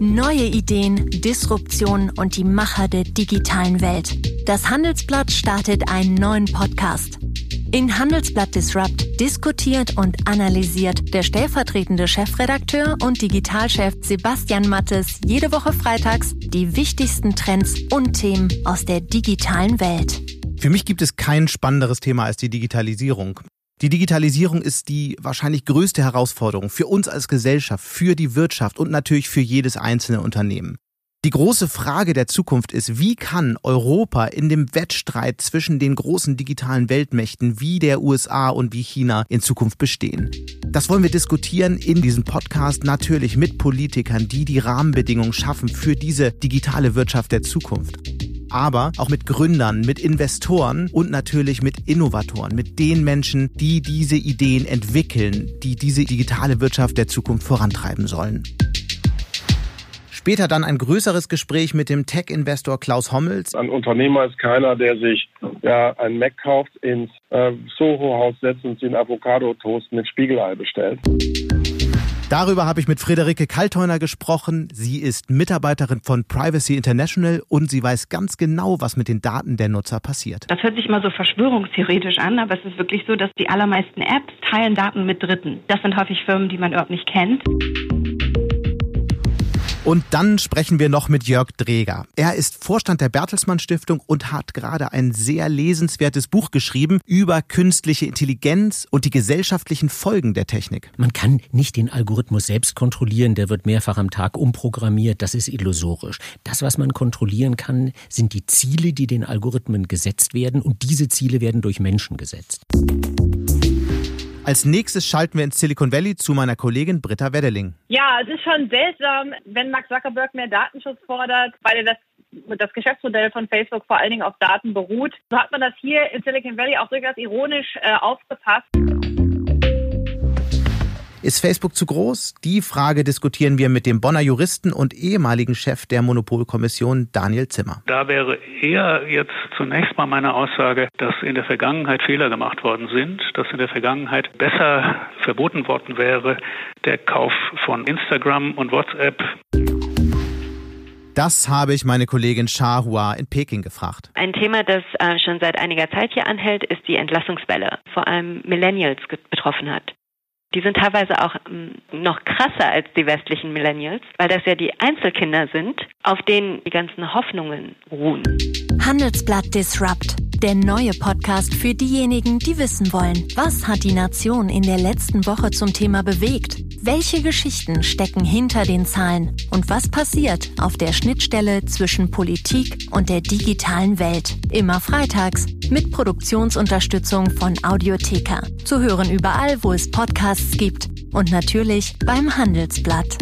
Neue Ideen, Disruption und die Macher der digitalen Welt. Das Handelsblatt startet einen neuen Podcast. In Handelsblatt Disrupt diskutiert und analysiert der stellvertretende Chefredakteur und Digitalchef Sebastian Mattes jede Woche freitags die wichtigsten Trends und Themen aus der digitalen Welt. Für mich gibt es kein spannenderes Thema als die Digitalisierung. Die Digitalisierung ist die wahrscheinlich größte Herausforderung für uns als Gesellschaft, für die Wirtschaft und natürlich für jedes einzelne Unternehmen. Die große Frage der Zukunft ist, wie kann Europa in dem Wettstreit zwischen den großen digitalen Weltmächten wie der USA und wie China in Zukunft bestehen? Das wollen wir diskutieren in diesem Podcast natürlich mit Politikern, die die Rahmenbedingungen schaffen für diese digitale Wirtschaft der Zukunft aber auch mit Gründern, mit Investoren und natürlich mit Innovatoren, mit den Menschen, die diese Ideen entwickeln, die diese digitale Wirtschaft der Zukunft vorantreiben sollen. Später dann ein größeres Gespräch mit dem Tech-Investor Klaus Hommels. Ein Unternehmer ist keiner, der sich ja, ein Mac kauft, ins äh, Soho-Haus setzt und sich einen Avocado-Toast mit Spiegelei bestellt. Darüber habe ich mit Friederike Kaltheuner gesprochen. Sie ist Mitarbeiterin von Privacy International und sie weiß ganz genau, was mit den Daten der Nutzer passiert. Das hört sich immer so verschwörungstheoretisch an, aber es ist wirklich so, dass die allermeisten Apps teilen Daten mit Dritten. Das sind häufig Firmen, die man überhaupt nicht kennt. Und dann sprechen wir noch mit Jörg Dreger. Er ist Vorstand der Bertelsmann Stiftung und hat gerade ein sehr lesenswertes Buch geschrieben über künstliche Intelligenz und die gesellschaftlichen Folgen der Technik. Man kann nicht den Algorithmus selbst kontrollieren, der wird mehrfach am Tag umprogrammiert, das ist illusorisch. Das, was man kontrollieren kann, sind die Ziele, die den Algorithmen gesetzt werden und diese Ziele werden durch Menschen gesetzt. Als nächstes schalten wir ins Silicon Valley zu meiner Kollegin Britta Weddeling. Ja, es ist schon seltsam, wenn Mark Zuckerberg mehr Datenschutz fordert, weil er das das Geschäftsmodell von Facebook vor allen Dingen auf Daten beruht. So hat man das hier in Silicon Valley auch durchaus ironisch äh, aufgefasst. Ist Facebook zu groß? Die Frage diskutieren wir mit dem Bonner Juristen und ehemaligen Chef der Monopolkommission Daniel Zimmer. Da wäre eher jetzt zunächst mal meine Aussage, dass in der Vergangenheit Fehler gemacht worden sind, dass in der Vergangenheit besser verboten worden wäre der Kauf von Instagram und WhatsApp. Das habe ich meine Kollegin Shahua in Peking gefragt. Ein Thema, das äh, schon seit einiger Zeit hier anhält, ist die Entlassungswelle, vor allem Millennials betroffen hat. Die sind teilweise auch ähm, noch krasser als die westlichen Millennials, weil das ja die Einzelkinder sind, auf denen die ganzen Hoffnungen ruhen. Handelsblatt Disrupt, der neue Podcast für diejenigen, die wissen wollen, was hat die Nation in der letzten Woche zum Thema bewegt? Welche Geschichten stecken hinter den Zahlen? Und was passiert auf der Schnittstelle zwischen Politik und der digitalen Welt? Immer freitags mit Produktionsunterstützung von Audiotheka. Zu hören überall, wo es Podcasts gibt und natürlich beim Handelsblatt.